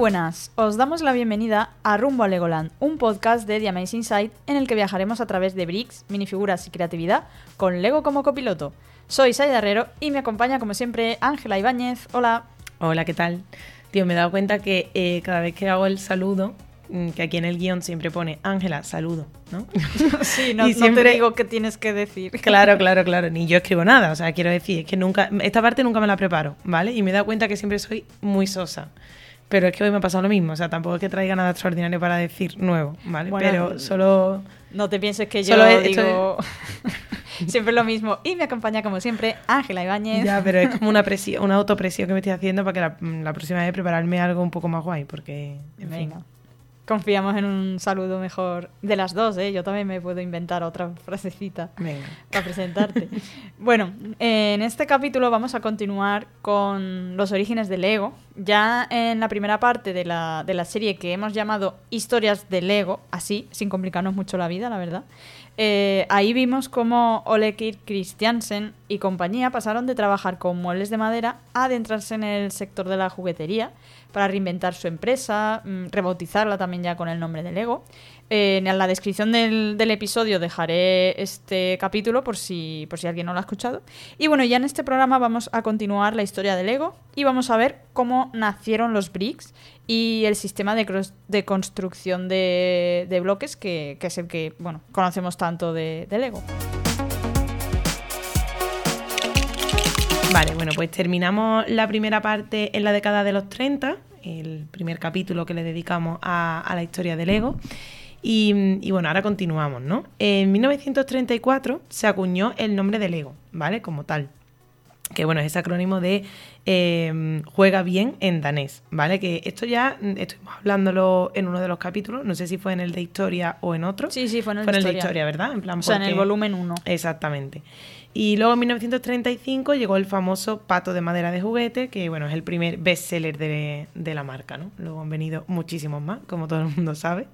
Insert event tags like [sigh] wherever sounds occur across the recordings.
buenas, os damos la bienvenida a Rumbo a Legoland, un podcast de The Amazing Side en el que viajaremos a través de bricks, minifiguras y creatividad con Lego como copiloto. Soy Saida Herrero y me acompaña como siempre Ángela Ibáñez. Hola. Hola, ¿qué tal? Tío, me he dado cuenta que eh, cada vez que hago el saludo, mm, que aquí en el guion siempre pone Ángela, saludo, ¿no? [laughs] sí, no, [laughs] Y no siempre- te digo qué tienes que decir. Claro, [laughs] claro, claro. Ni yo escribo nada. O sea, quiero decir, es que nunca. Esta parte nunca me la preparo, ¿vale? Y me he dado cuenta que siempre soy muy sosa. Pero es que hoy me ha pasado lo mismo. O sea, tampoco es que traiga nada extraordinario para decir nuevo, ¿vale? Bueno, Pero solo. No te pienses que yo esto digo [laughs] siempre lo mismo. Y me acompaña como siempre Ángela Ibáñez. Ya, pero es como una presión, una autopresión que me estoy haciendo para que la, la próxima vez prepararme algo un poco más guay. Porque. En fin. Confiamos en un saludo mejor de las dos, ¿eh? Yo también me puedo inventar otra frasecita. Venga. para presentarte. [laughs] bueno, en este capítulo vamos a continuar con los orígenes de Lego. Ya en la primera parte de la, de la serie que hemos llamado Historias de Lego, así, sin complicarnos mucho la vida, la verdad. Eh, ahí vimos cómo Ole Kirk Christiansen y compañía pasaron de trabajar con muebles de madera a adentrarse en el sector de la juguetería para reinventar su empresa, mm, rebautizarla también ya con el nombre de Lego. En la descripción del, del episodio dejaré este capítulo por si, por si alguien no lo ha escuchado. Y bueno, ya en este programa vamos a continuar la historia de Lego y vamos a ver cómo nacieron los bricks y el sistema de, construcción de, bloques que, es el que bueno, conocemos tanto de, de Lego. Vale, bueno, pues terminamos la primera parte en la década de los 30, el primer capítulo que le dedicamos a, a la historia del Lego. Y, y bueno, ahora continuamos, ¿no? En 1934 se acuñó el nombre de Lego, ¿vale? Como tal. Que bueno, es ese acrónimo de eh, juega bien en danés, ¿vale? Que esto ya mm, estuvimos hablándolo en uno de los capítulos, no sé si fue en el de historia o en otro. Sí, sí, fue en el Fue de en el de historia. historia, ¿verdad? En plan, O sea, en el porque- volumen 1. Exactamente. Y luego en 1935 llegó el famoso pato de madera de juguete, que bueno, es el primer bestseller de, de la marca, ¿no? Luego han venido muchísimos más, como todo el mundo sabe.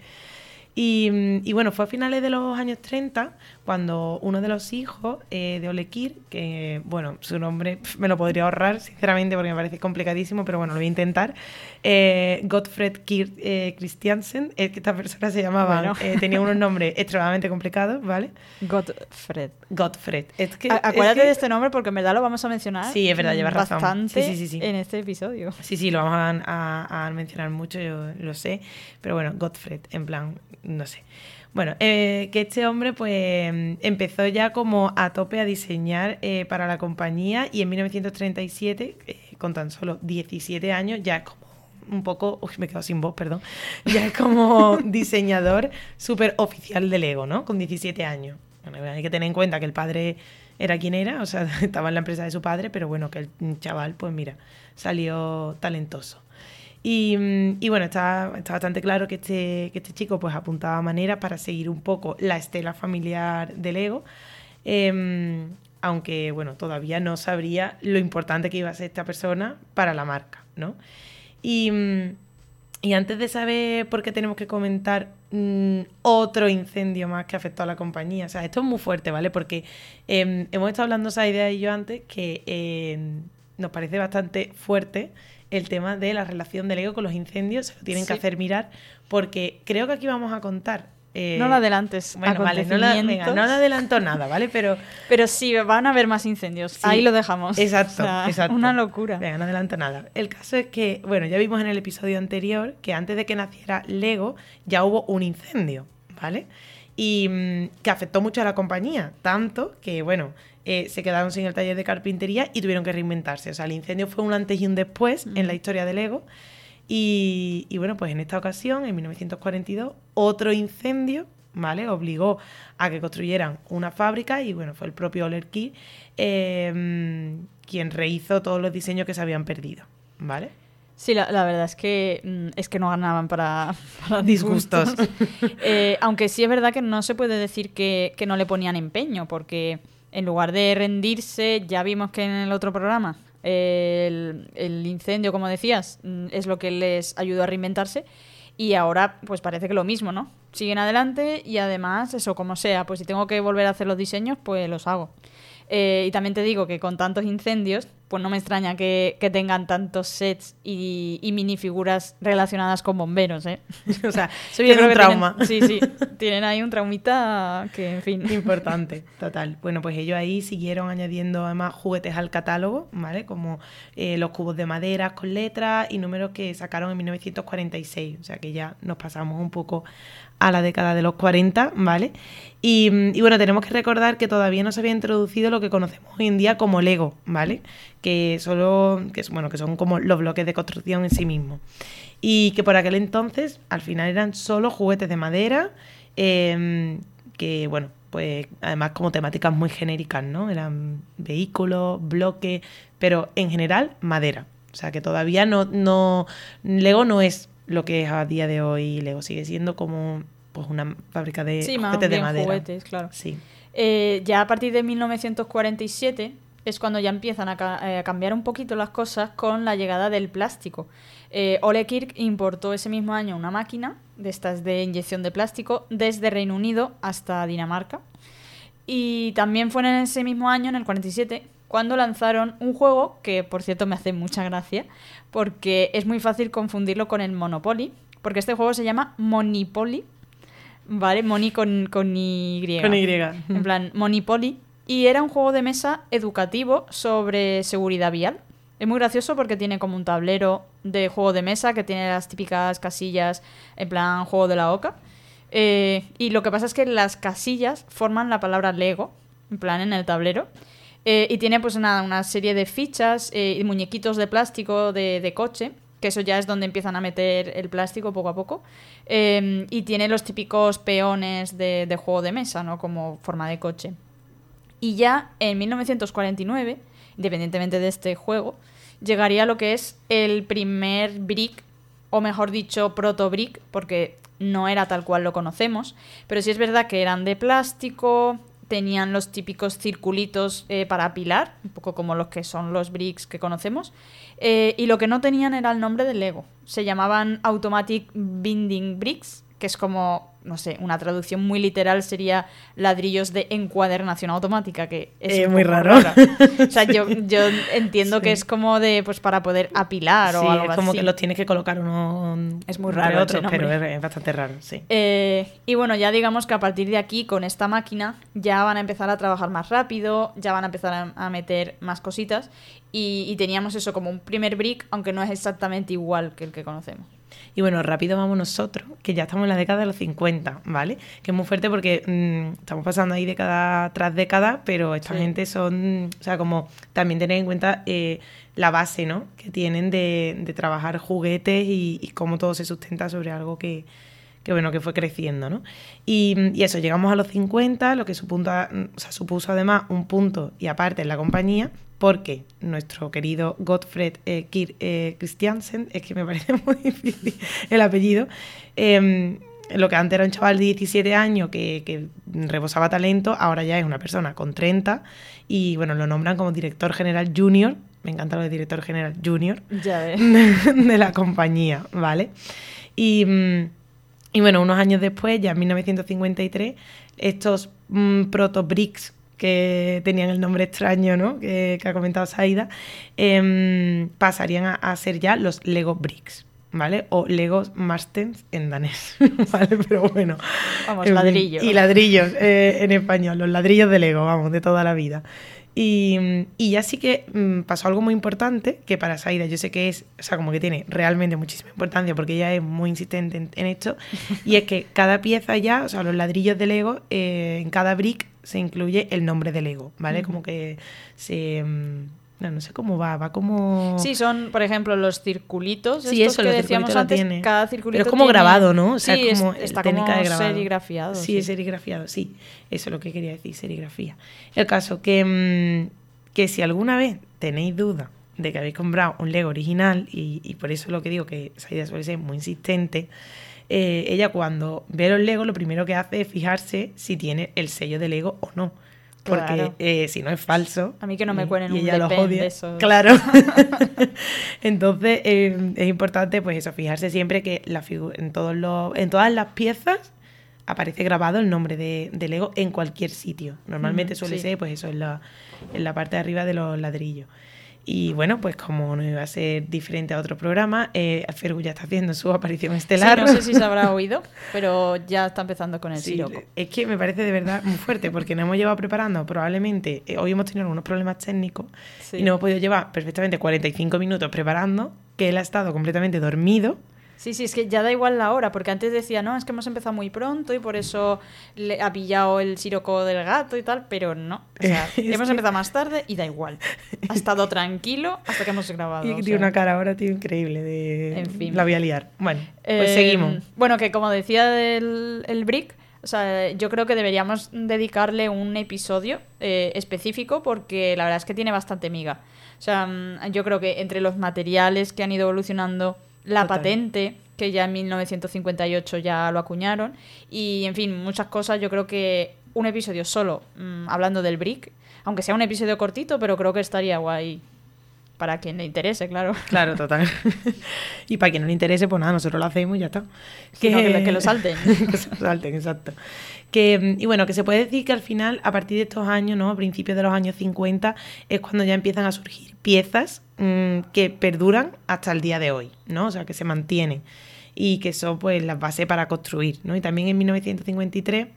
Y, mm, y bueno, fue a finales de los años 30 cuando uno de los hijos eh, de Ole Kirk, que bueno, su nombre [laughs] me lo podría ahorrar, sinceramente, porque me parece complicadísimo, pero bueno, lo voy a intentar. Eh, Gottfried Kirk eh, Christiansen, es que esta persona se llamaba, Bueno. eh, tenía unos nombres [laughs] extremadamente complicados, ¿vale? Godfred. Gottfried. Es que, es Acuérdate que- de este nombre porque en verdad lo vamos a mencionar. Sí, es verdad, llevas mm, razón. Bastante Sí, sí, sí, sí. en este episodio. Sí, sí, lo vamos a, a- a mencionar mucho, yo lo sé. Pero bueno, Gottfried, en plan, no sé. Bueno, eh, que este hombre pues empezó ya como a tope a diseñar eh, para la compañía y en 1937, eh, con tan solo 17 años, ya es como un poco, uy, me he quedado sin voz, perdón, [laughs] ya es como diseñador súper oficial de Lego, ¿no? Con 17 años. Hay que tener en cuenta que el padre era quien era, o sea, [laughs] estaba en la empresa de su padre, pero bueno, que el chaval, pues mira, salió talentoso. Y, mm, y bueno, está, está bastante claro que este, que este chico pues apuntaba maneras para seguir un poco la estela familiar del ego, em, aunque bueno, todavía no sabría lo importante que iba a ser esta persona para la marca, ¿no? Y, mm, y antes de saber por qué tenemos que comentar mm, otro incendio más que afectó a la compañía, o sea, esto es muy fuerte, ¿vale? Porque em, hemos estado hablando esa idea y yo antes que em, nos parece bastante fuerte el tema de la relación del ego con los incendios, se lo tienen que hacer mirar, porque creo que aquí vamos a contar. eh, no lo adelantes. Bueno, vale, no, la- venga, acontecimientos. no le adelanto nada, ¿vale? Pero [laughs] Pero sí, van a haber más incendios. Sí. Ahí lo dejamos. Exacto, O sea, exacto. Una locura. Venga, no adelanto nada. El caso es que, bueno, ya vimos en el episodio anterior que antes de que naciera Lego ya hubo un incendio, ¿vale? Y mm, que afectó mucho a la compañía, tanto que, bueno, eh, se quedaron sin el taller de carpintería y tuvieron que reinventarse. O sea, el incendio fue un antes y un después en la historia de Lego. Y, y bueno, pues en esta ocasión, en 1942, otro incendio, ¿vale? Obligó a que construyeran una fábrica y bueno, fue el propio Oler Key eh, quien rehizo todos los diseños que se habían perdido, ¿vale? Sí, la, la verdad es que mm, es que no ganaban para, [laughs] para Disgustos. [laughs] Eh, aunque sí es verdad que no se puede decir que, que no le ponían empeño, porque en lugar de rendirse, ya vimos que en el otro programa eh, el, el incendio, como decías, mm, es lo que les ayudó a reinventarse. Y ahora, pues parece que lo mismo, ¿no? Siguen adelante y además, eso como sea, pues si tengo que volver a hacer los diseños, pues los hago. Eh, y también te digo que con tantos incendios, pues no me extraña que, tengan tantos sets y, minifiguras relacionadas con bomberos, ¿eh? [laughs] o sea, soy un trauma. sí, sí, tienen ahí un traumita que, en fin. [laughs] Importante, total. Bueno, pues ellos ahí siguieron añadiendo además juguetes al catálogo, ¿vale? Como eh, los cubos de madera con letras y números que sacaron en 1946, o sea que ya nos pasamos un poco a la década de los 40, ¿vale? Y, bueno, tenemos que recordar que todavía no se había introducido lo que conocemos hoy en día como Lego, ¿vale? Que solo, que, bueno, que son como los bloques de construcción en sí mismos. Y que por aquel entonces, al final eran solo juguetes de madera, em, que bueno, pues además como temáticas muy genéricas, ¿no? Eran vehículos, bloques, pero en general madera. O sea que todavía no, no, Lego no es lo que es a día de hoy Lego. Sigue siendo como pues una fábrica de juguetes de madera. juguetes, claro. Sí. Eh, ya a partir de 1947 es cuando ya empiezan eh, a, cambiar un poquito las cosas con la llegada del plástico. Eh, Ole Kirk importó ese mismo año una máquina de estas de inyección de plástico desde Reino Unido hasta Dinamarca. Y también fue en ese mismo año, en el 47, cuando lanzaron un juego que, por cierto, me hace mucha gracia, porque es muy fácil confundirlo con el Monopoly, porque este juego se llama Monopoly, ¿vale? Moni con, con Y. Con Y. En plan, Monopoly. Y era un juego de mesa educativo sobre seguridad vial. Es muy gracioso porque tiene como un tablero de juego de mesa que tiene las típicas casillas en plan juego de la oca. Eh, y lo que pasa es que las casillas forman la palabra Lego, en plan en el tablero. Eh, y tiene pues una, una serie de fichas eh, y muñequitos de plástico de, coche, que eso ya es donde empiezan a meter el plástico poco a poco. Em, y tiene los típicos peones de, de, juego de mesa, ¿no? Como forma de coche. Y ya en 1949, independientemente de este juego, llegaría lo que es el primer brick, o mejor dicho, proto-brick, porque no era tal cual lo conocemos, pero sí es verdad que eran de plástico, tenían los típicos circulitos eh, para apilar, un poco como los que son los bricks que conocemos, eh, y lo que no tenían era el nombre del Lego. Se llamaban Automatic Binding Bricks, que es como no sé, una traducción muy literal sería ladrillos de encuadernación automática, que es eh, muy raro. O sea, [laughs] yo, entiendo que es como de, pues para poder apilar o algo es como que los tienes que colocar uno Es muy raro, otro, pero es, bastante raro, sí. Eh, y bueno, ya digamos que a partir de aquí, con esta máquina, ya van a empezar a trabajar más rápido, ya van a empezar a, meter más cositas y, y teníamos eso como un primer brick, aunque no es exactamente igual que el que conocemos. Y bueno, rápido vamos nosotros, que ya estamos en la década de los 50, ¿vale? Que es muy fuerte porque mm, estamos pasando ahí década tras década, pero esta gente son, o sea, como también tener en cuenta eh, la base, ¿no? Que tienen de, de trabajar juguetes y, cómo todo se sustenta sobre algo que, que bueno, que fue creciendo, ¿no? Y, y, eso, llegamos a los 50, lo que supunta, o sea, supuso además un punto y aparte en la compañía, porque nuestro querido Gottfried eh, eh, Christiansen, es que me parece [laughs] muy difícil el apellido, em, lo que antes era un chaval de 17 años que, rebosaba talento, ahora ya es una persona con 30 y bueno, lo nombran como director general junior, me encanta lo de director general junior [laughs] de, la compañía, ¿vale? Y, mm, y, bueno, unos años después, ya en 1953, estos mm, proto-bricks que tenían el nombre extraño ¿no? que, ha comentado Saida, em, pasarían a, ser ya los Lego Bricks. ¿Vale? O Legos Mastens en danés, [laughs] ¿vale? Pero bueno. Vamos, ladrillos. Y ladrillos eh, en español, los ladrillos de Lego, vamos, de toda la vida. Y, ya sí que mm, pasó algo muy importante, que para Saida yo sé que es, o sea, como que tiene realmente muchísima importancia porque ella es muy insistente en, esto, y es que cada pieza ya, o sea, los ladrillos de Lego, eh, en cada brick se incluye el nombre del ego, ¿vale? Como que se... Mm, no, sé cómo va, va como... Sí, son, por ejemplo, los circulitos. Sí, eso, que decíamos antes, tiene. cada circulito Pero es como grabado, ¿no? O sea, sí, como está técnica como de grabado. serigrafiado. Sí, sí, es serigrafiado, sí. Eso es lo que quería decir, serigrafía. El caso que, mm, que si alguna vez tenéis duda de que habéis comprado un Lego original, y, y por eso es lo que digo que esa idea suele ser muy insistente, eh, ella cuando ve los Lego lo primero que hace es fijarse si tiene el sello de Lego o no. Porque eh, si no es falso. A mí que no me cuelen un ella de eso. Claro. [laughs] [laughs] Entonces eh, es importante, pues eso, fijarse siempre que la en, todos los, en todas las piezas aparece grabado el nombre de, de Lego en cualquier sitio. Normalmente suele sí. ser, pues eso, en la, en la parte de arriba de los ladrillos. Y bueno, pues como no iba a ser diferente a otro programa, eh, Fergus ya está haciendo su aparición Sí, estelar. no sé si se habrá [laughs] oído, pero ya está empezando con el Sí, siroco. es que me parece de verdad muy fuerte porque nos hemos llevado preparando probablemente, eh, hoy hemos tenido algunos problemas técnicos Sí. y nos hemos podido llevar perfectamente 45 minutos preparando, que él ha estado completamente dormido. Sí, sí, es que ya da igual la hora, porque antes decía, no, es que hemos empezado muy pronto y por eso le ha pillado el siroco del gato y tal, pero no. O sea, [laughs] hemos empezado más tarde y da igual. Ha [laughs] estado tranquilo hasta que hemos grabado. y o tiene sea. una cara ahora, tío, increíble de... En fin. La voy a liar. Bueno, pues Eh, seguimos. Bueno, que como decía el, el Brick, o sea, yo creo que deberíamos dedicarle un episodio eh, específico porque la verdad es que tiene bastante miga. O sea, mm, yo creo que entre los materiales que han ido evolucionando, la Total. patente, que ya en 1958 ya lo acuñaron, y en fin, muchas cosas, yo creo que un episodio solo mm, hablando del Brick, aunque sea un episodio cortito, pero creo que estaría guay para quien le interese, claro. Claro, [laughs] total. [laughs] y para quien no le interese, pues nada, nosotros lo hacemos y ya está. No, que lo- que lo salten. [laughs] que lo salten, exacto. Que, mm, y bueno, que se puede decir que al final, a partir de estos años, ¿no? A principios de los años 50, es cuando ya empiezan a surgir piezas mm, que perduran hasta el día de hoy, ¿no? O sea, que se mantienen y que son pues las bases para construir, ¿no? Y también en 1953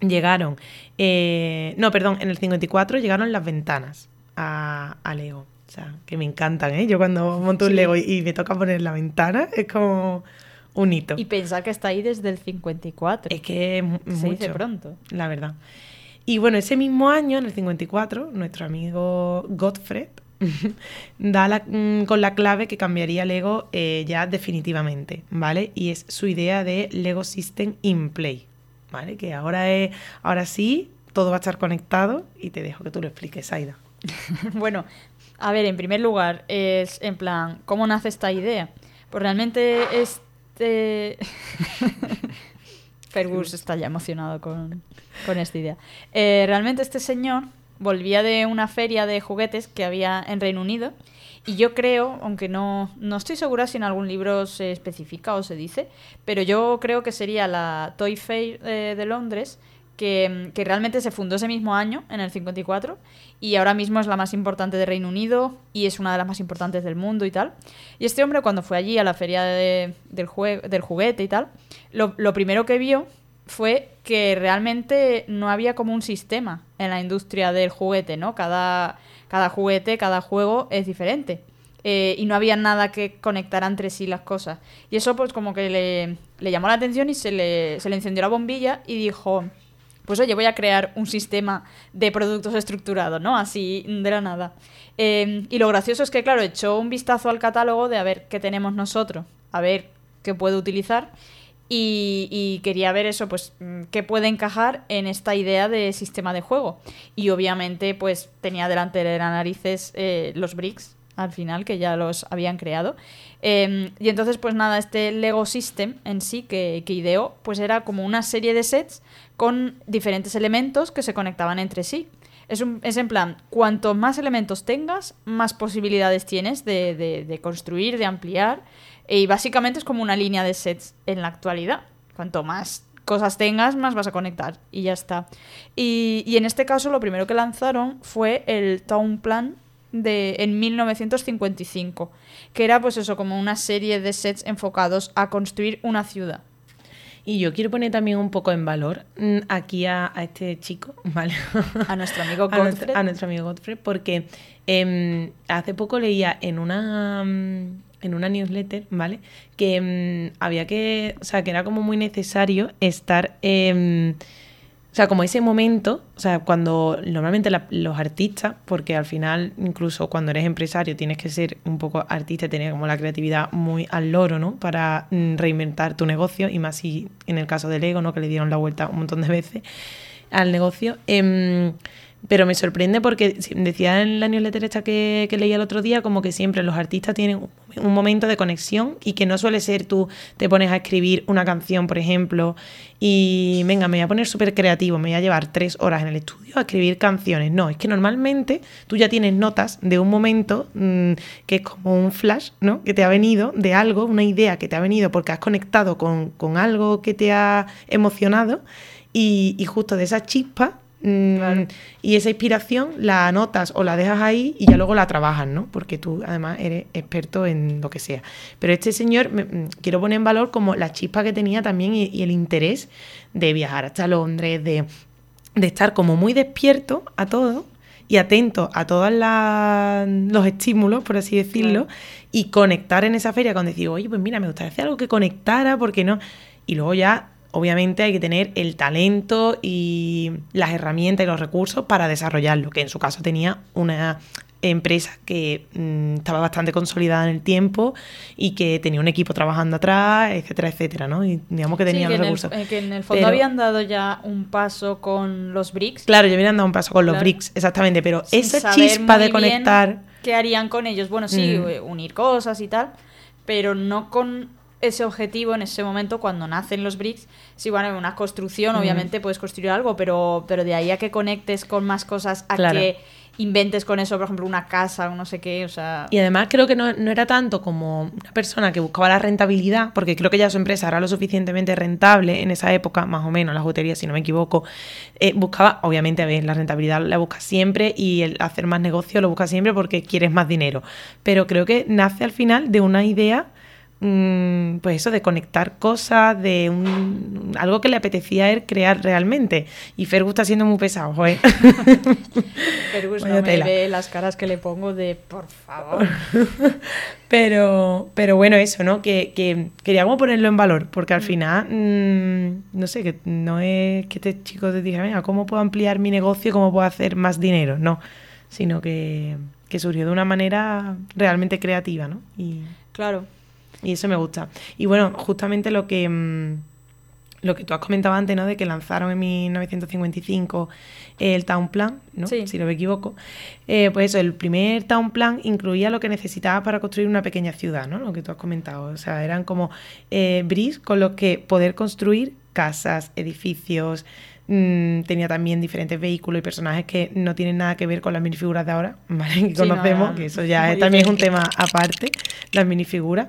llegaron, eh, no, perdón, en el 54 llegaron las ventanas a, a Lego. O sea, que me encantan, ¿eh? Yo cuando monto un. Lego y, y me toca poner la ventana, es como un hito. Y pensar que está ahí desde el 54. Es que es mu- Se mucho, dice pronto. la verdad. Y bueno, ese mismo año, en el 54, nuestro amigo Godfred [laughs] da la- mm, con la clave que cambiaría Lego eh, ya definitivamente, ¿vale? Y es su idea de Lego System in Play, ¿vale? Que ahora es, ahora sí, todo va a estar conectado y te dejo que tú lo expliques, Aida. [laughs] bueno, a ver, en primer lugar, es en plan, ¿cómo nace esta idea? Pues realmente este... [laughs] Fergus está ya emocionado con, con esta idea. Eh, realmente este señor volvía de una feria de juguetes que había en Reino Unido y yo creo, aunque no, no estoy segura si en algún libro se especifica o se dice, pero yo creo que sería la Toy Fair eh, de Londres, que, que realmente se fundó ese mismo año, en el 54, y ahora mismo es la más importante de Reino Unido y es una de las más importantes del mundo y tal. Y este hombre cuando fue allí a la feria de- del, del juguete y tal, lo, lo primero que vio fue que realmente no había como un sistema en la industria del juguete, ¿no? Cada, cada juguete, cada juego es diferente. Eh, y no había nada que conectara entre sí las cosas. Y eso pues como que le, le llamó la atención y se le, se le encendió la bombilla y dijo, pues oye, voy a crear un sistema de productos estructurado, ¿no? Así de la nada. Eh, y lo gracioso es que, claro, echó un vistazo al catálogo de a ver qué tenemos nosotros, a ver qué puedo utilizar. Y, y quería ver eso, pues, mm, qué puede encajar en esta idea de sistema de juego. Y obviamente, pues, tenía delante de las narices eh, los bricks, al final, que ya los habían creado. Eh, y entonces, pues nada, este Lego System en sí que, ideó, pues era como una serie de sets con diferentes elementos que se conectaban entre sí. Es, un, es en plan, cuanto más elementos tengas, más posibilidades tienes de construir, de ampliar. Y básicamente es como una línea de sets en la actualidad. Cuanto más cosas tengas, más vas a conectar. Y ya está. Y, y en este caso, lo primero que lanzaron fue el Town Plan de, en 1955. Que era, pues eso, como una serie de sets enfocados a construir una ciudad. Y yo quiero poner también un poco en valor mm, aquí a, a este chico, [laughs] ¿vale? A nuestro amigo [laughs] a, nuestro, Godfred. a nuestro amigo Godfrey, porque em, hace poco leía en una mm, en una newsletter, ¿vale? Que mm, había que, o sea, que era como muy necesario estar, em, o sea, como ese momento, o sea, cuando normalmente los artistas, porque al final, incluso cuando eres empresario, tienes que ser un poco artista, tener como la creatividad muy al loro, ¿no? Para mm, reinventar tu negocio, y más si en el caso del Lego, ¿no? Que le dieron la vuelta un montón de veces al negocio. em, pero me sorprende porque decía en la newsletter esta que, que leía el otro día como que siempre los artistas tienen un momento de conexión y que no suele ser tú te pones a escribir una canción, por ejemplo, y venga, me voy a poner súper creativo, me voy a llevar tres horas en el estudio a escribir canciones. No, es que normalmente tú ya tienes notas de un momento mm, que es como un flash, ¿no? Que te ha venido de algo, una idea que te ha venido porque has conectado con, con algo que te ha emocionado y, y justo de esa chispa Mm, y esa inspiración la anotas o la dejas ahí y ya luego la trabajas, ¿no? Porque tú además eres experto en lo que sea. Pero este señor, mm, quiero poner en valor como la chispa que tenía también y, el interés de viajar hasta Londres, de, estar como muy despierto a todo y atento a todos los estímulos, por así decirlo, y conectar en esa feria con decir, oye, pues mira, me gustaría hacer algo que conectara, porque no? Y luego ya obviamente hay que tener el talento y las herramientas y los recursos para desarrollarlo, que en su caso tenía una empresa que mm, estaba bastante consolidada en el tiempo y que tenía un equipo trabajando atrás, etcétera, etcétera, ¿no? Y digamos que tenía los recursos. Eh, que en el fondo habían dado ya un paso con los BRICS. Claro, ya habían dado un paso con los BRICS, exactamente, pero esa chispa de conectar... ¿Qué harían con ellos? Bueno, sí, mm. eh, unir cosas y tal, pero no con ese objetivo en ese momento cuando nacen los bricks. Sí, bueno, una construcción, obviamente puedes construir algo, pero, pero de ahí a que conectes con más cosas, a que inventes con eso, por ejemplo, una casa o no sé qué, o sea... Y además creo que no, era tanto como una persona que buscaba la rentabilidad, porque creo que ya su empresa era lo suficientemente rentable en esa época, más o menos, la jutería, si no me equivoco, eh, buscaba, obviamente, a ver, la rentabilidad la busca siempre y el hacer más negocio lo busca siempre porque quieres más dinero, pero creo que nace al final de una idea Mm, pues eso, de conectar cosas, de un, algo que le apetecía a él crear realmente. Y Fergus está siendo muy pesado, joder. [laughs] Fergus no me ve las caras que le pongo de por favor. [laughs] pero, pero bueno, eso, ¿no? Que, que quería como ponerlo en valor, porque al mm. final, mm, no sé, que no es que este chico te diga, venga, ¿cómo puedo ampliar mi negocio? ¿Cómo puedo hacer más dinero? No, sino que, que surgió de una manera realmente creativa, ¿no? Y... Claro. Y eso me gusta. Y bueno, justamente lo que, mm, lo que tú has comentado antes, ¿no? De que lanzaron en 1955 el Town Plan, ¿no? Si no me equivoco. Eh, pues eso, el primer Town Plan incluía lo que necesitaba para construir una pequeña ciudad, ¿no? Lo que tú has comentado. O sea, eran como eh, bris con los que poder construir casas, edificios, mm, tenía también diferentes vehículos y personajes que no tienen nada que ver con las minifiguras de ahora, [laughs] ¿vale? Que conocemos, que eso ya también es un tema aparte, las minifiguras.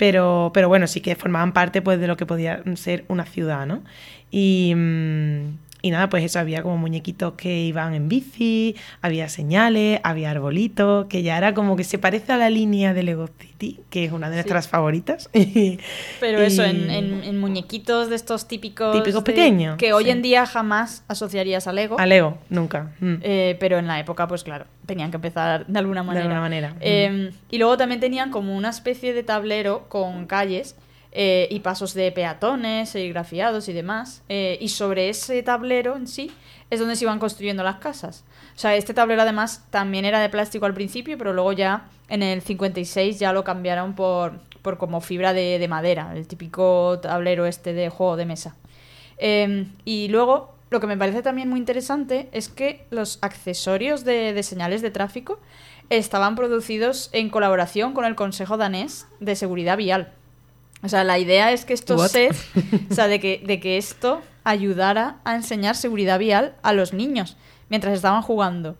Pero, pero bueno, sí que formaban parte pues, de lo que podía ser una ciudad, ¿no? Y, mm, y nada, pues eso, había como muñequitos que iban en bici, había señales, había arbolitos, que ya era como que se parece a la línea de Lego City, que es una de nuestras favoritas. [laughs] Pero eso, en, muñequitos de estos típicos... Típicos pequeños. Que hoy en día jamás asociarías a Lego. A Lego, nunca. Mm. Eh, pero en la época, pues claro, tenían que empezar de alguna manera. De alguna manera. Eh, y luego también tenían como una especie de tablero con calles eh, y pasos de peatones, serigrafiados y demás. Eh, y sobre ese tablero en sí es donde se iban construyendo las casas. O sea, este tablero además también era de plástico al principio, pero luego ya en el 56 ya lo cambiaron por, por como fibra de, madera, el típico tablero este de juego de mesa. Em, y luego, lo que me parece también muy interesante es que los accesorios de señales de tráfico estaban producidos en colaboración con el Consejo Danés de Seguridad Vial. O sea, la idea es que estos sets, [laughs] o sea, de que, de que esto ayudara a enseñar seguridad vial a los niños mientras estaban jugando.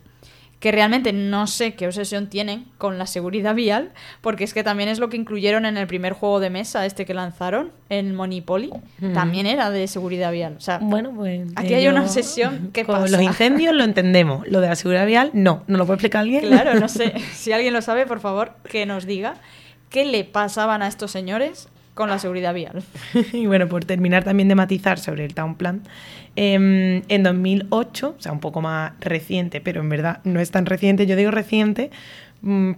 Que realmente no sé qué obsesión tienen con la seguridad vial, porque es que también es lo que incluyeron en el primer juego de mesa, este que lanzaron, el Monopoly. También era de seguridad vial. O sea, bueno, pues. Aquí hay una obsesión que con los incendios lo entendemos. Lo de la seguridad vial, no. ¿No lo puede explicar alguien? Claro, no sé. [laughs] Si alguien lo sabe, por favor, que nos diga qué le pasaban a estos señores con la seguridad vial. [laughs] y bueno, por terminar también de matizar sobre el Town Plan, em, en 2008, o sea, un poco más reciente, pero en verdad no es tan reciente, yo digo reciente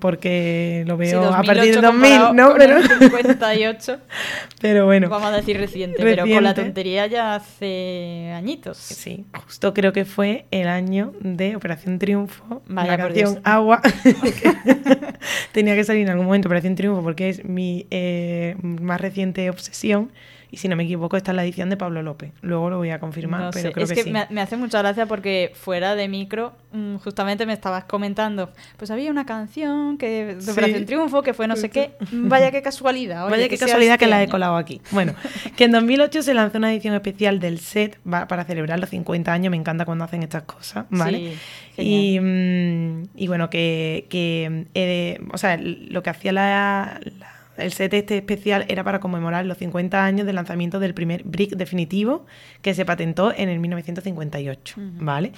porque lo veo a partir de 2000, ¿no? pero 58. [laughs] pero bueno. Vamos a decir reciente, pero con la tontería ya hace añitos. Sí, justo creo que fue el año de Operación Triunfo, la canción Agua. [laughs] [laughs] Tenía que salir en algún momento Operación Triunfo porque es mi eh, más reciente obsesión Y si no me equivoco, esta es la edición de Pablo López. Luego lo voy a confirmar, No pero sé, creo es que, que, sí. me, me hace mucha gracia porque fuera de micro, mm, justamente me estabas comentando, pues había una canción que de Sí. Operación Triunfo que fue no sé qué. Vaya qué casualidad. [laughs] oye, Vaya qué casualidad este que la he año. colado aquí. Bueno, que en 2008 se lanzó una edición especial del set para celebrar los 50 años. Me encanta cuando hacen estas cosas, ¿vale? Sí, y, mm, y bueno, que, que, eh, o sea, lo que hacía la- la- el set este especial era para conmemorar los 50 años del lanzamiento del primer brick definitivo que se patentó en el 1958, Ujú. ¿vale?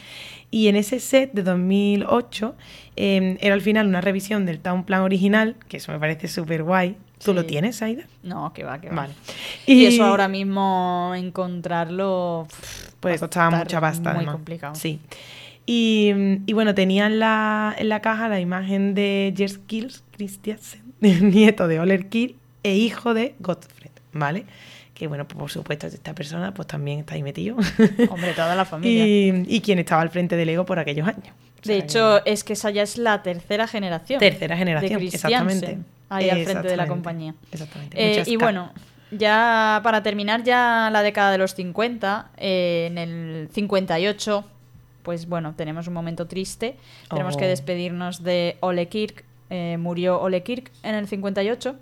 Y en ese set de 2008 eh, era al final una revisión del Town Plan original, que eso me parece súper guay. ¿Tú lo tienes, Aida? No, que va, que va. Vale. Y, eso ahora mismo encontrarlo Pues a costaba estar mucha pasta. Muy además. complicado. Sí. Y, y bueno, tenía en la, en la caja la imagen de Jers Kills Christiansen, [laughs] nieto de Oler Kill e hijo de Gottfried, ¿vale? Que bueno, pues por supuesto, esta persona pues también está ahí metido. [laughs] Hombre, toda la familia. y, y quien estaba al frente del Ego por aquellos años. De hecho, es que esa ya es la tercera generación. Tercera generación, de exactamente. Ahí al frente de la compañía. Exactamente. Eh, y bueno, ya para terminar ya la década de los 50, eh, en el 58, pues bueno, tenemos un momento triste. Tenemos Oh. que despedirnos de Ole Kirk. eh, murió Ole Kirk en el 58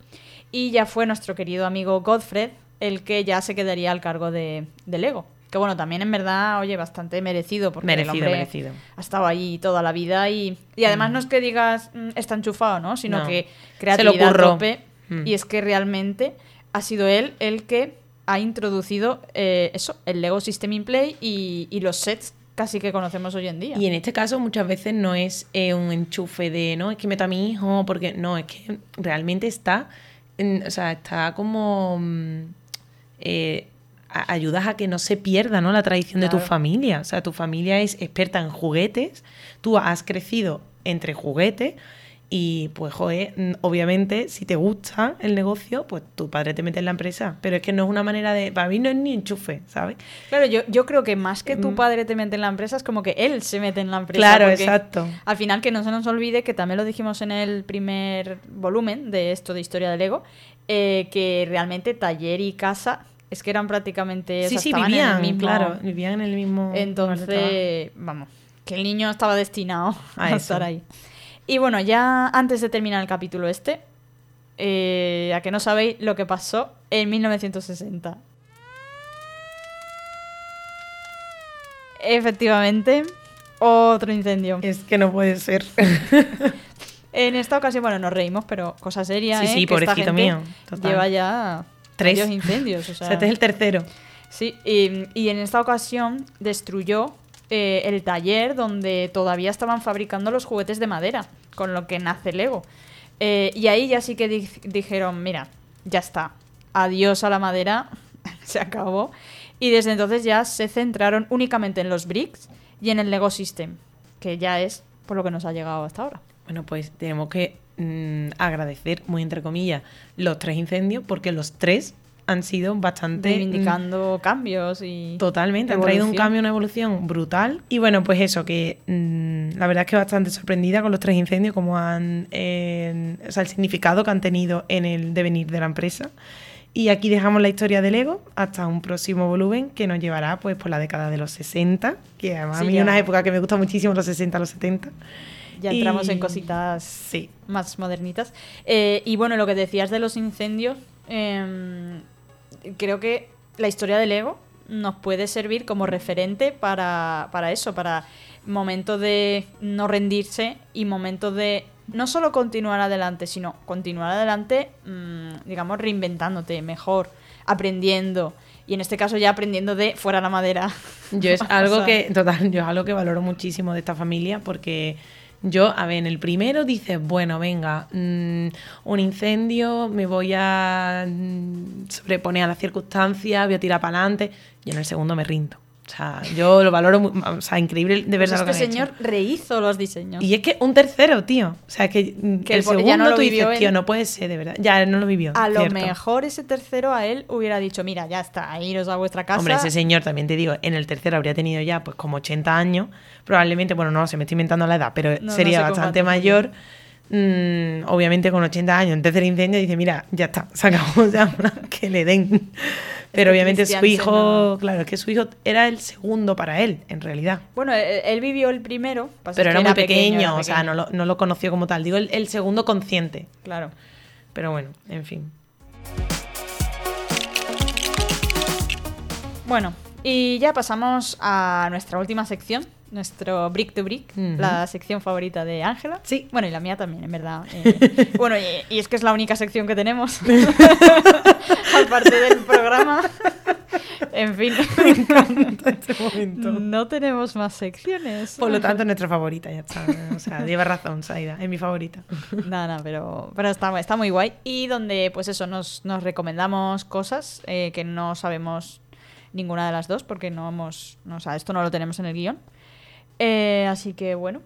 y ya fue nuestro querido amigo Godfred el que ya se quedaría al cargo de, Lego. Que bueno, también en verdad, oye, bastante merecido porque el Merecido, hombre merecido. ha estado ahí toda la vida y, y además no es que digas "Mm, está enchufado, ¿no? Sino No. que Se lo creatividad tope Mm. y es que realmente ha sido él el que ha introducido eh, eso, el Lego System in Play y, y los sets casi que conocemos hoy en día. Y en este caso muchas veces no es eh, un enchufe de, no, es que meto a mi hijo, porque no, es que realmente está, en- o sea, está como... mm, eh, a- ayudas a que no se pierda ¿no? la tradición de tu familia. O sea, tu familia es experta en juguetes, tú has crecido entre juguetes y pues, joder, obviamente si te gusta el negocio, pues tu padre te mete en la empresa. Pero es que no es una manera de... Para mí no es ni enchufe, ¿sabes? Claro, yo, yo creo que más que tu Mm. padre te mete en la empresa es como que él se mete en la empresa. Claro, exacto. Al final que no se nos olvide que también lo dijimos en el primer volumen de esto de historia del Lego, eh, que realmente taller y casa es que eran prácticamente... o Sí, sea, sí, estaban en el vivían, mismo- claro, vivían en el mismo... Entonces, vamos, que el niño estaba destinado [laughs] A estar ahí. Y bueno, ya antes de terminar el capítulo este, eh, a que no sabéis lo que pasó en 1960. Efectivamente, otro incendio. Es que no puede ser. [laughs] En esta ocasión, bueno, nos reímos, pero cosa seria, Sí, ¿eh? sí, que esta pobrecito gente mío, total. Lleva ya Tres. varios incendios. O [laughs] O sea, sea, este es el tercero. Sí, y, y en esta ocasión destruyó eh, el taller donde todavía estaban fabricando los juguetes de madera, con lo que nace Lego. Eh, y ahí ya sí que di- dijeron, mira, ya está, adiós a la madera, [laughs] se acabó. Y desde entonces ya se centraron únicamente en los bricks y en el Lego System, que ya es por lo que nos ha llegado hasta ahora. Bueno, pues tenemos que mm, agradecer, muy entre comillas, los tres incendios, porque los tres han sido bastante... Reivindicando cambios y... mm, Totalmente, han traído un cambio, una evolución brutal. Y bueno, pues eso, que mm, la verdad es que bastante sorprendida con los tres incendios, como han. eh, o sea, el significado que han tenido en el devenir de la empresa. Y aquí dejamos la historia del Lego hasta un próximo volumen que nos llevará pues por la década de los 60, que además Sí, a mí ya. es una época que me gusta muchísimo, los 60, los 70. Ya entramos en cositas Sí. más modernitas. Eh, y bueno, lo que decías de los incendios, em, creo que la historia del Lego nos puede servir como referente para, para eso, para momentos de no rendirse y momentos de no solo continuar adelante, sino continuar adelante, mm, digamos, reinventándote mejor, aprendiendo. Y en este caso ya aprendiendo de fuera la madera. Yo es [laughs] algo que, total, yo es algo que valoro muchísimo de esta familia porque yo, a ver, en el primero dices, bueno, venga, mm, un incendio, me voy a mm, sobreponer a las circunstancias, voy a tirar para adelante. Y en el segundo me rindo. O sea, yo lo valoro, mu- o sea, increíble de pues verdad lo que este han hecho. señor rehizo los diseños. Y es que un tercero, tío. O sea, que, mm, Que el segundo no lo tú dices, tío, él. no puede ser, de verdad. Ya, no lo vivió. A lo cierto. mejor ese tercero a él hubiera dicho, mira, ya está, iros a vuestra casa. Hombre, ese señor también te digo, en el tercero habría tenido ya pues como 80 años, probablemente, bueno, no sé, me estoy inventando la edad, pero No, no sería sé cómo bastante a mayor. Mm, obviamente con 80 años, en tercer incendio dice, mira, ya está, se acabó, [laughs] ya, que le den. Pero obviamente su hijo, no- claro, es que su hijo era el segundo para él, en realidad. Bueno, él, él vivió el primero. Pero era que muy pequeño, era o sea, no lo, no lo conoció como tal. Digo, el, el segundo consciente. Claro. Pero bueno, en fin. Bueno, y ya pasamos a nuestra última sección, nuestro Brick to Brick, Ujú. la sección favorita de Ángela. Sí. Bueno, y la mía también, en verdad. Eh, [laughs] bueno, y, y es que es la única sección que tenemos, [laughs] aparte del programa. En fin, [laughs] Me encanta este momento. no tenemos más secciones. Por lo tanto, es nuestra favorita, ya está. O sea, lleva razón, Saida, es mi favorita. Nada, pero, pero está, está muy guay. Y donde, pues eso, nos, nos recomendamos cosas eh, que no sabemos ninguna de las dos, porque no hemos. No, o sea, esto no lo tenemos en el guion. Eh, así que bueno.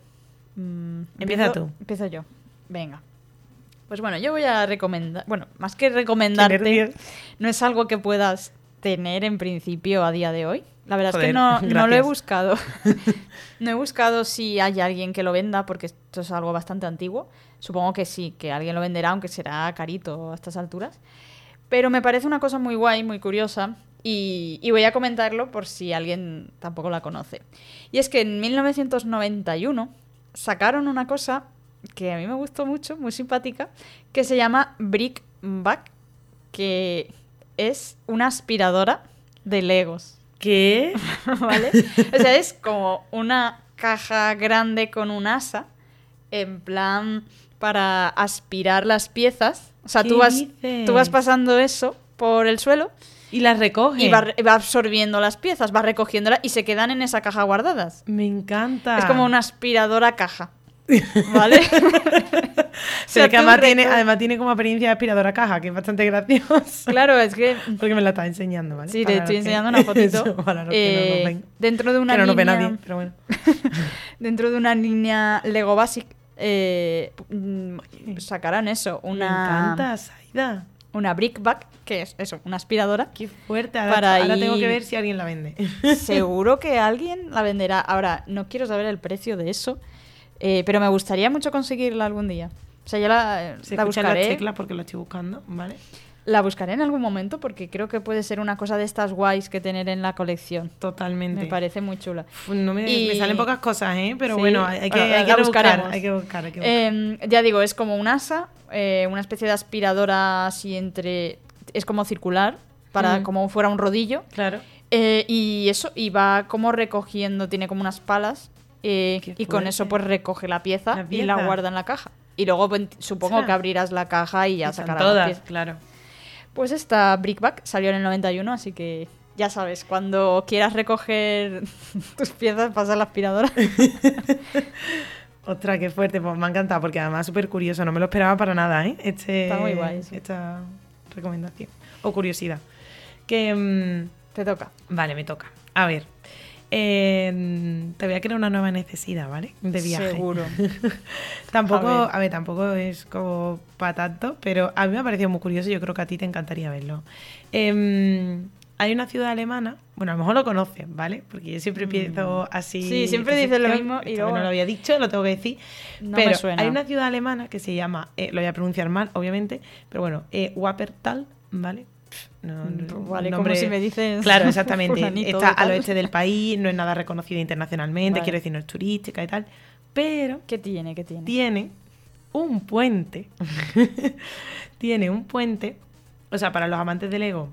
mm, Empieza empiezo- tú. Empiezo yo. Venga. Pues bueno, yo voy a recomendar. Bueno, más que recomendarte, no es algo que puedas tener en principio a día de hoy. La verdad es que no, no lo he buscado. [laughs] no he buscado si hay alguien que lo venda, porque esto es algo bastante antiguo. Supongo que sí, que alguien lo venderá, aunque será carito a estas alturas. Pero me parece una cosa muy guay, muy curiosa. Y, y voy a comentarlo por si alguien tampoco la conoce. Y es que en 1991 sacaron una cosa que a mí me gustó mucho, muy simpática, que se llama Brick Back, que es una aspiradora de Legos. ¿Qué? [laughs] ¿Vale? O sea, es como una caja grande con un asa, en plan para aspirar las piezas. O sea, ¿Qué tú vas, dices? tú vas pasando eso por el suelo Y las recoge. y va, va absorbiendo las piezas, va recogiéndolas y se quedan en esa caja guardadas. Me encanta. Es como una aspiradora caja. ¿Vale? [laughs] [laughs] O sea, que además tiene, además tiene como apariencia de aspiradora caja, que es bastante gracioso. Claro, es que Porque me la está enseñando, ¿vale? Sí, Para te estoy que- enseñando una [laughs] fotito. Eso, para los que no Eh, nos ven. dentro de una que no nos ve línea- nadie, pero bueno. dentro de una línea Lego Basic eh, sacarán eso, Me una encanta, Saida. Una brickback, que es eso, una aspiradora. Qué fuerte. Ahora, Para ahora tengo que ver si alguien la vende. Seguro [laughs] que alguien la venderá. Ahora, no quiero saber el precio de eso, eh, pero me gustaría mucho conseguirla algún día. O sea, yo la, Se la buscaré. teclas porque lo estoy buscando, ¿vale? La buscaré en algún momento porque creo que puede ser una cosa de estas guays que tener en la colección. Totalmente. Me parece muy chula. No me, Y- me salen pocas cosas, ¿eh? Pero Sí. bueno, hay, que, hay que la buscaremos. hay que buscar, hay que buscar. Eh, ya digo, es como un asa, eh, una especie de aspiradora así entre... Es como circular, para Mm. como fuera un rodillo. claro. Eh, y eso, y va como recogiendo, tiene como unas palas. eh, y con eso pues recoge la pieza, La y la pieza. guarda en la caja. Y luego pues, supongo que abrirás la caja y ya sacarás las todas, piezas. claro. Pues esta Brickback salió en el 91, así que ya sabes, cuando quieras recoger [laughs] tus piezas, pasa la aspiradora. [laughs] Ostras, qué fuerte, pues me ha encantado porque además es súper curioso, no me lo esperaba para nada, ¿eh? Este, Está muy guay. Esta recomendación. O curiosidad. Que. mm, Te toca. vale, me toca. A ver. Eh, te voy a crear una nueva necesidad, ¿vale? De viaje. Seguro. [laughs] Tampoco, A a ver. tampoco es como para tanto, pero a mí me ha parecido muy curioso y yo creo que a ti te encantaría verlo. Em, hay una ciudad alemana, bueno, a lo mejor lo conoces, ¿vale? Porque yo siempre empiezo así. Mm. Sí, siempre dices lo mismo y luego- no lo había dicho, lo tengo que decir. No me pero suena. hay una ciudad alemana que se llama, eh, lo voy a pronunciar mal, obviamente, pero bueno, eh, Wuppertal, ¿vale? No, no, Mm, Vale, nombre- como si me dices. Claro, [laughs] exactamente. fulanito Está al oeste del país, no es nada reconocida internacionalmente, Vale. quiero decir, no es turística y tal. Pero ¿Qué tiene? ¿Qué tiene? tiene un puente. [laughs] tiene un puente. O sea, para los amantes del Lego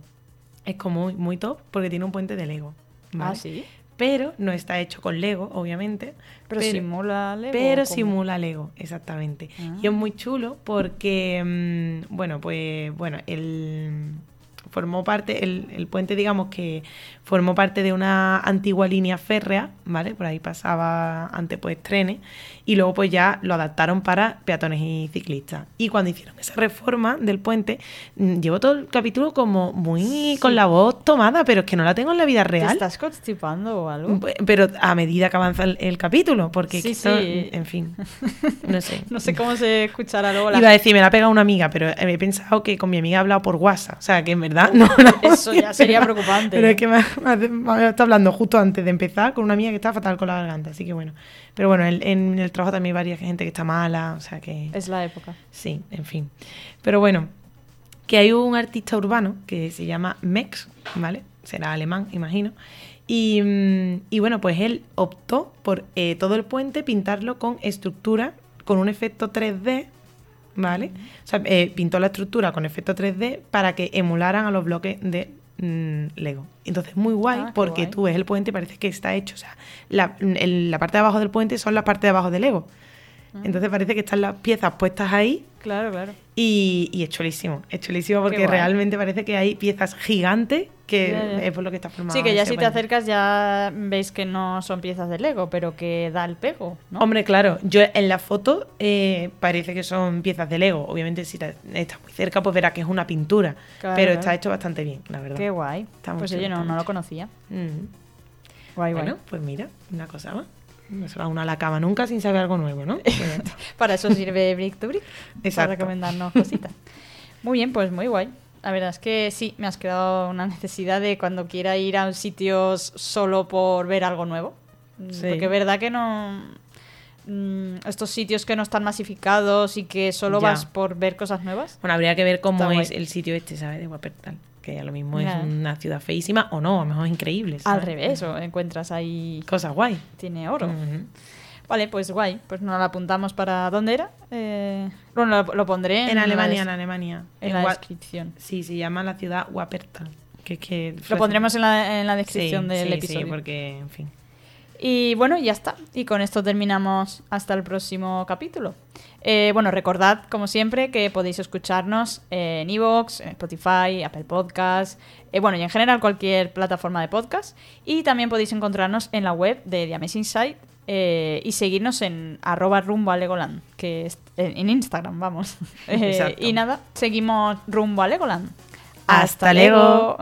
es como muy, muy top porque tiene un puente de Lego. ¿vale? Ah, sí. Pero no está hecho con Lego, obviamente. Pero, simula Lego, Pero simula Lego, exactamente. Ah. Y es muy chulo porque, mm, bueno, pues, bueno, el formó parte, el, el puente, digamos que formó parte de una antigua línea férrea, ¿vale? Por ahí pasaba antes pues trenes y luego pues ya lo adaptaron para peatones y ciclistas. Y cuando hicieron esa reforma del puente, mm, llevo todo el capítulo como muy con la voz tomada, pero es que no la tengo en la vida ¿Te real. estás constipando o algo? Pe- Pero a medida que avanza el, el capítulo, porque Sí, esto- sí. en fin, [laughs] no sé. No sé cómo se escuchará luego la Iba a decir, me la ha pegado una amiga, pero he pensado que con mi amiga he hablado por WhatsApp. O sea, que en verdad no [laughs] Eso ya sería preocupante. Pero es que me, ha- me me ha estado hablando justo antes de empezar con una amiga que está fatal con la garganta. Así que bueno. Pero bueno, el- en el trabajo también hay varias gente que está mala. O sea que. Es la época. Sí, en fin. Pero bueno, que hay un artista urbano que se llama Mex, ¿vale? Será alemán, imagino. Y, mm, y bueno, pues él optó por eh, todo el puente pintarlo con estructura, con un efecto 3D, ¿vale? O sea, eh, pintó la estructura con efecto 3D para que emularan a los bloques de mm, Lego. Entonces, muy guay, Ah, porque guay. tú ves el puente y parece que está hecho. O sea, la, el- la parte de abajo del puente son las partes de abajo de Lego. Entonces parece que están las piezas puestas ahí Claro, claro. y, y es chulísimo. Es chulísimo porque realmente parece que hay piezas gigantes que es por lo que está formado. Sí, que ya si te acercas ya veis que no son piezas de Lego, pero que da el pego, ¿no? Hombre, claro, yo en la foto eh, parece que son piezas de Lego. Obviamente, si te- estás muy cerca, pues verás que es una pintura. Claro, pero claro. está hecho bastante bien, la verdad. Qué guay. Está pues oye, no, no lo conocía. Mm. Guay, Bueno, guay. pues mira, una cosa más. No se va uno a la cama nunca sin saber algo nuevo, ¿no? Para eso sirve Brick to Brick. [laughs] Para recomendarnos cositas. Muy bien, pues muy guay. La verdad es que sí, me has creado una necesidad de cuando quiera ir a sitios solo por ver algo nuevo. Mm, Sí. Porque es verdad que no. mm, Estos sitios que no están masificados y que solo Ya. vas por ver cosas nuevas. Bueno, habría que ver cómo Está es guay. el sitio este, ¿sabes? De Wuppertal. Que a lo mismo es una ciudad feísima o no, a lo mejor es increíble. Al revés, o encuentras ahí. Cosas guay. Tiene oro. Vale, pues guay. Pues nos lo apuntamos para. ¿Dónde era? Eh, Bueno, lo, lo pondré en, En la Alemania, en Alemania. en En la descripción. Sí, se llama la ciudad Wuppertal. Que es que Lo pondremos en la, en la descripción Sí, del sí, episodio. Sí, porque, en fin. Y bueno, ya está. Y con esto terminamos hasta el próximo capítulo. Eh, bueno, recordad, como siempre, que podéis escucharnos en Evox, en Spotify, Apple Podcasts, eh, bueno, y en general cualquier plataforma de podcast. Y también podéis encontrarnos en la web de The Amazing Site eh, y seguirnos en arroba rumbo a Legoland, que es en Instagram, vamos. [laughs] Y nada, seguimos rumbo a Legoland. ¡Hasta luego!